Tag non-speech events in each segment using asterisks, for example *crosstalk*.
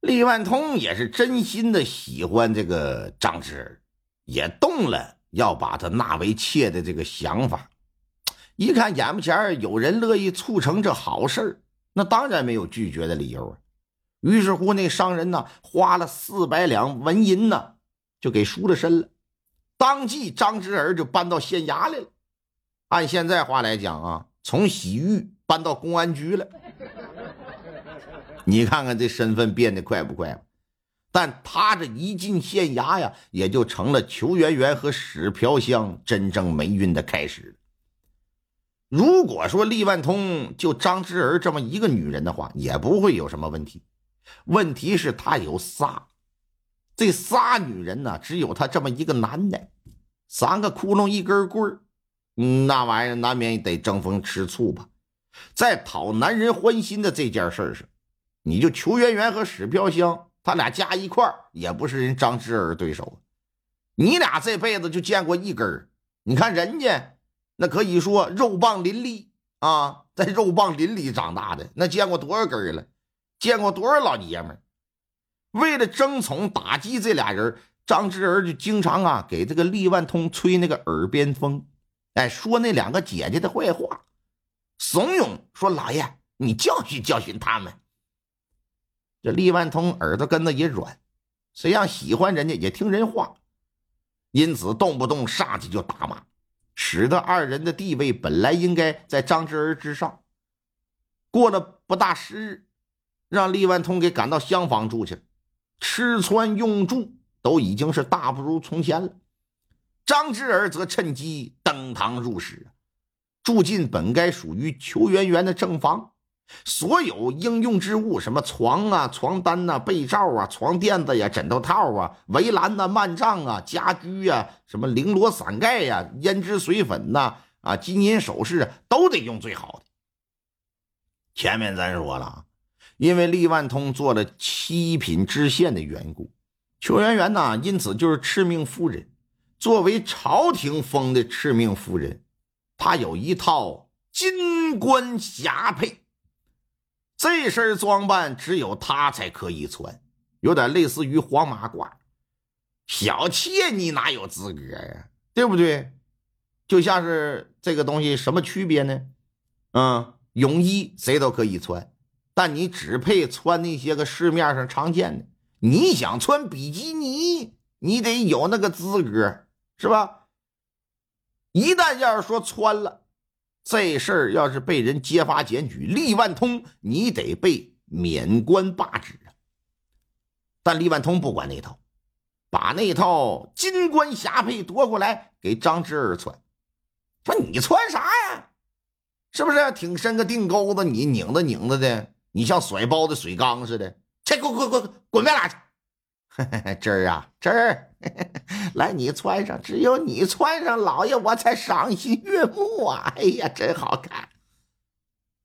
李万通也是真心的喜欢这个张芝儿，也动了要把他纳为妾的这个想法。一看眼不前有人乐意促成这好事那当然没有拒绝的理由啊。于是乎，那商人呢，花了四百两纹银呢，就给赎了身了。当即，张芝儿就搬到县衙来了。按现在话来讲啊，从洗浴搬到公安局了。你看看这身份变得快不快？但他这一进县衙呀，也就成了裘媛媛和史飘香真正霉运的开始。如果说厉万通就张芝儿这么一个女人的话，也不会有什么问题。问题是，他有仨，这仨女人呢，只有他这么一个男的，三个窟窿一根棍儿，那玩意儿难免得争风吃醋吧。在讨男人欢心的这件事上。你就裘媛媛和史飘香，他俩加一块也不是人张芝儿对手。你俩这辈子就见过一根儿，你看人家那可以说肉棒林立啊，在肉棒林里长大的，那见过多少根儿了？见过多少老爷们？为了争宠打击这俩人，张芝儿就经常啊给这个厉万通吹那个耳边风，哎，说那两个姐姐的坏话，怂恿说老爷你教训教训他们。这厉万通耳朵根子也软，谁让喜欢人家也听人话，因此动不动上去就打骂，使得二人的地位本来应该在张芝儿之上。过了不大时日，让厉万通给赶到厢房住去了，吃穿用住都已经是大不如从前了。张芝儿则趁机登堂入室，住进本该属于裘媛媛的正房。所有应用之物，什么床啊、床单呐、被罩啊、床垫子呀、枕头套啊、围栏呐、幔帐啊、家居呀、什么绫罗伞盖呀、胭脂水粉呐、啊金银首饰，都得用最好的。前面咱说了，因为厉万通做了七品知县的缘故，邱媛媛呐，因此就是敕命夫人。作为朝廷封的敕命夫人，她有一套金冠霞帔。这身装扮只有他才可以穿，有点类似于黄马褂。小妾你哪有资格呀？对不对？就像是这个东西什么区别呢？嗯，泳衣谁都可以穿，但你只配穿那些个市面上常见的。你想穿比基尼，你得有那个资格，是吧？一旦要是说穿了。这事儿要是被人揭发检举，厉万通你得被免官罢职啊！但厉万通不管那套，把那套金冠霞帔夺过来给张芝儿穿，说你穿啥呀？是不是挺深个腚沟子？你拧着拧着的，你像甩包的水缸似的。这滚滚滚滚别拉去！嘿嘿嘿这儿啊，这儿 *laughs* 来，你穿上，只有你穿上，老爷我才赏心悦目啊！哎呀，真好看。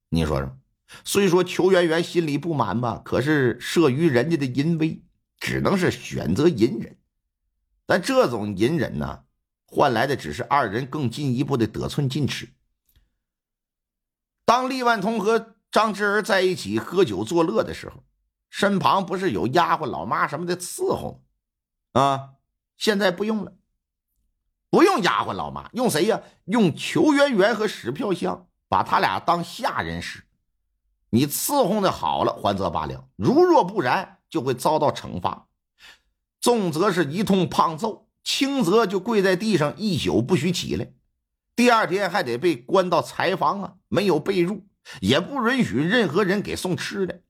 你说说，虽说裘媛媛心里不满吧，可是慑于人家的淫威，只能是选择隐忍。但这种隐忍呢，换来的只是二人更进一步的得寸进尺。当厉万通和张芝儿在一起喝酒作乐的时候。身旁不是有丫鬟老妈什么的伺候，啊，现在不用了，不用丫鬟老妈，用谁呀？用裘媛媛和史票香，把他俩当下人使。你伺候的好了，还则罢了；如若不然，就会遭到惩罚。重则是一通胖揍，轻则就跪在地上一宿不许起来。第二天还得被关到柴房啊，没有被褥，也不允许任何人给送吃的。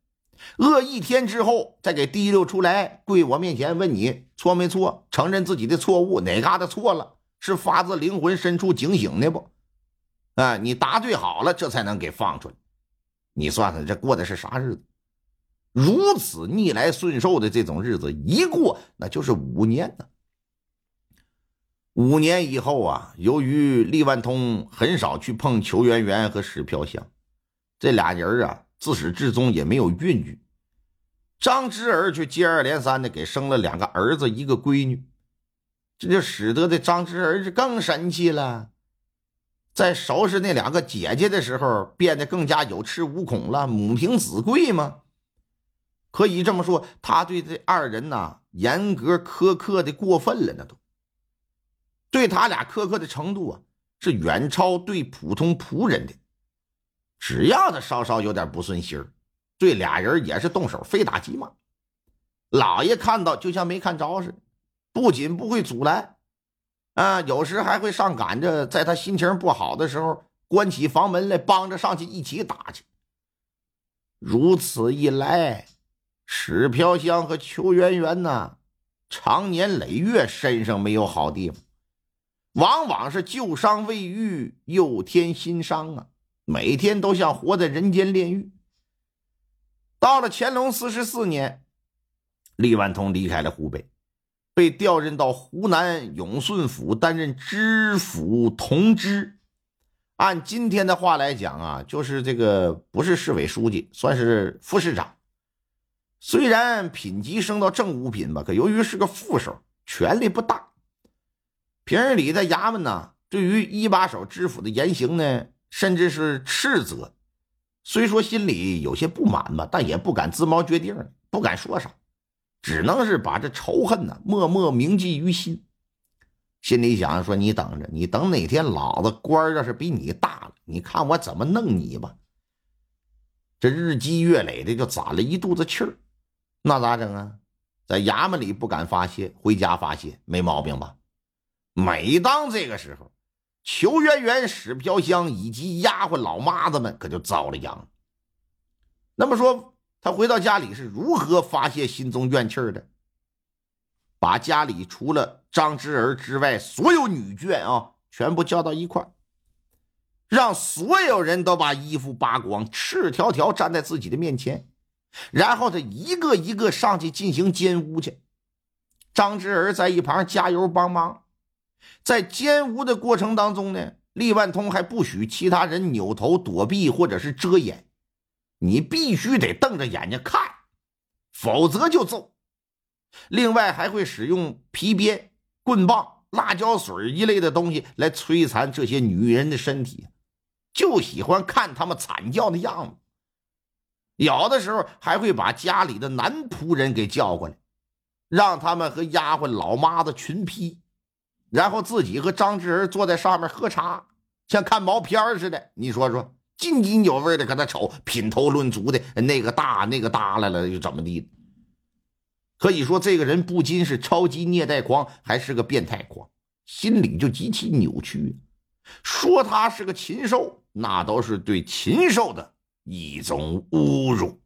饿一天之后，再给提溜出来，跪我面前问你错没错，承认自己的错误，哪嘎达错了，是发自灵魂深处警醒的不？啊，你答对好了，这才能给放出来。你算算这过的是啥日子？如此逆来顺受的这种日子一过，那就是五年呢。五年以后啊，由于厉万通很少去碰裘媛媛和史飘香，这俩人啊，自始至终也没有孕育。张之儿却接二连三的给生了两个儿子，一个闺女，这就使得这张之儿子更神气了。在收拾那两个姐姐的时候，变得更加有恃无恐了。母凭子贵吗？可以这么说，他对这二人呐，严格苛刻的过分了，那都对他俩苛刻的程度啊，是远超对普通仆人的。只要他稍稍有点不顺心对俩人也是动手，非打即骂。老爷看到就像没看着似的，不仅不会阻拦。啊，有时还会上赶着，在他心情不好的时候，关起房门来帮着上去一起打去。如此一来，史飘香和邱圆圆呐，长年累月身上没有好地方，往往是旧伤未愈，又添新伤啊！每天都像活在人间炼狱。到了乾隆四十四年，李万通离开了湖北。被调任到湖南永顺府担任知府同知，按今天的话来讲啊，就是这个不是市委书记，算是副市长。虽然品级升到正五品吧，可由于是个副手，权力不大。平日里在衙门呢，对于一把手知府的言行呢，甚至是斥责。虽说心里有些不满吧，但也不敢自谋决定，不敢说啥。只能是把这仇恨呢默默铭记于心，心里想说：“你等着，你等哪天老子官要是比你大了，你看我怎么弄你吧。”这日积月累的就攒了一肚子气儿，那咋整啊？在衙门里不敢发泄，回家发泄没毛病吧？每当这个时候，裘媛媛、史飘香以及丫鬟老妈子们可就遭了殃。那么说。他回到家里是如何发泄心中怨气的？把家里除了张之儿之外所有女眷啊，全部叫到一块让所有人都把衣服扒光，赤条条站在自己的面前，然后他一个一个上去进行奸污去。张之儿在一旁加油帮忙，在奸污的过程当中呢，厉万通还不许其他人扭头躲避或者是遮掩。你必须得瞪着眼睛看，否则就揍。另外还会使用皮鞭、棍棒、辣椒水一类的东西来摧残这些女人的身体，就喜欢看他们惨叫的样子。有的时候还会把家里的男仆人给叫过来，让他们和丫鬟、老妈子群批，然后自己和张志儿坐在上面喝茶，像看毛片似的。你说说。津津有味的搁那瞅，品头论足的，那个大那个耷拉了又怎么地？可以说这个人不仅是超级虐待狂，还是个变态狂，心理就极其扭曲。说他是个禽兽，那都是对禽兽的一种侮辱。